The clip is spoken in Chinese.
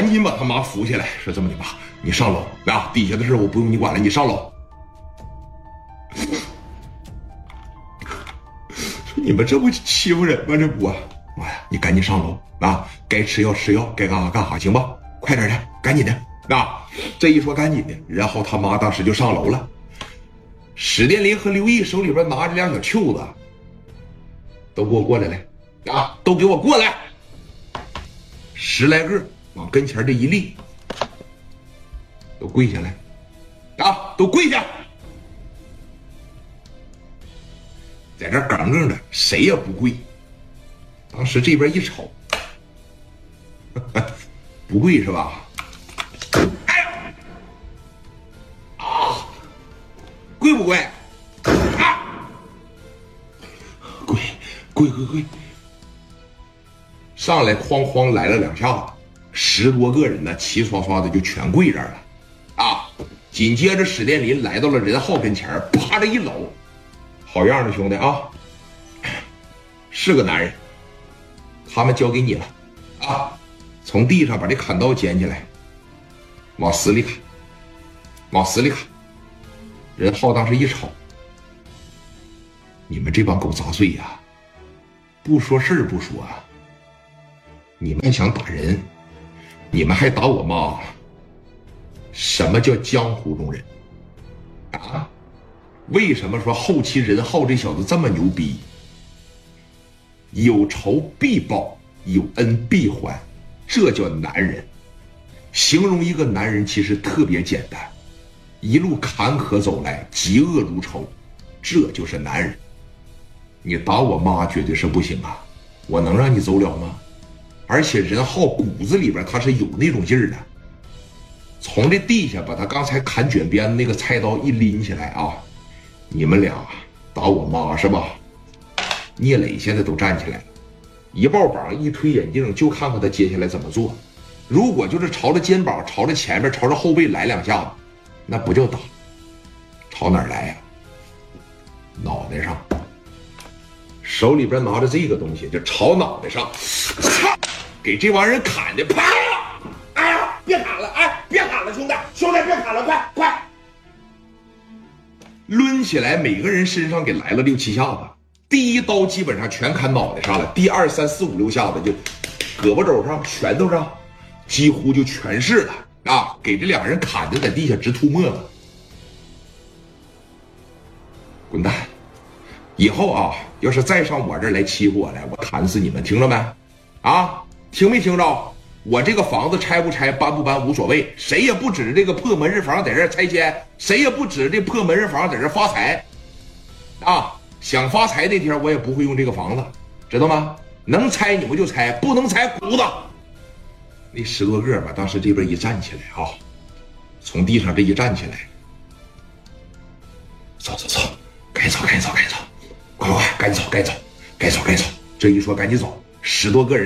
赶紧把他妈扶起来，说这么的吧，你上楼啊，底下的事我不用你管了，你上楼。说 你们这不欺负人吗？这不，妈呀，你赶紧上楼啊，该吃药吃药，该干啥干啥，行吧？快点的，赶紧的啊！这一说赶紧的，然后他妈当时就上楼了。史殿林和刘毅手里边拿着两小袖子，都给我过来来啊！都给我过来！十来个往跟前这一立，都跪下来啊！都跪下！在这耿耿的，谁也不跪。当时这边一瞅，不跪是吧？哎呦！啊！跪不跪？啊！跪跪跪跪！上来哐哐来了两下子，十多个人呢，齐刷刷的就全跪这儿了。啊！紧接着史殿林来到了任浩跟前，啪的一搂。好样的，兄弟啊！是个男人，他们交给你了啊！从地上把这砍刀捡起来，往死里砍，往死里砍。任浩当时一瞅，你们这帮狗杂碎呀，不说事儿不说，你们还想打人，你们还打我妈？什么叫江湖中人？啊？为什么说后期任浩这小子这么牛逼？有仇必报，有恩必还，这叫男人。形容一个男人其实特别简单，一路坎坷走来，嫉恶如仇，这就是男人。你打我妈绝对是不行啊，我能让你走了吗？而且任浩骨子里边他是有那种劲儿的，从这地下把他刚才砍卷边那个菜刀一拎起来啊！你们俩打我妈是吧？聂磊现在都站起来了，一抱膀一推眼镜，就看看他接下来怎么做。如果就是朝着肩膀、朝着前面、朝着后背来两下子，那不叫打。朝哪儿来呀？脑袋上。手里边拿着这个东西，就朝脑袋上，操！给这帮人砍的，啪！哎呀，别砍了，哎，别砍了，兄弟，兄弟，别砍了，快快！抡起来，每个人身上给来了六七下子。第一刀基本上全砍脑袋上了，第二三四五六下子就胳膊肘上、拳头上，几乎就全是了啊！给这两个人砍的在地下直吐沫子。滚蛋！以后啊，要是再上我这儿来欺负我来，我砍死你们，听着没？啊，听没听着？我这个房子拆不拆、搬不搬无所谓，谁也不指着这个破门市房在这拆迁，谁也不指着这破门市房在这发财，啊！想发财那天我也不会用这个房子，知道吗？能拆你们就拆，不能拆骨子。那十多个吧，当时这边一站起来啊，从地上这一站起来，走走走，该走该走该走，快快快，赶紧走该走该走该走。这一说赶紧走，十多个人。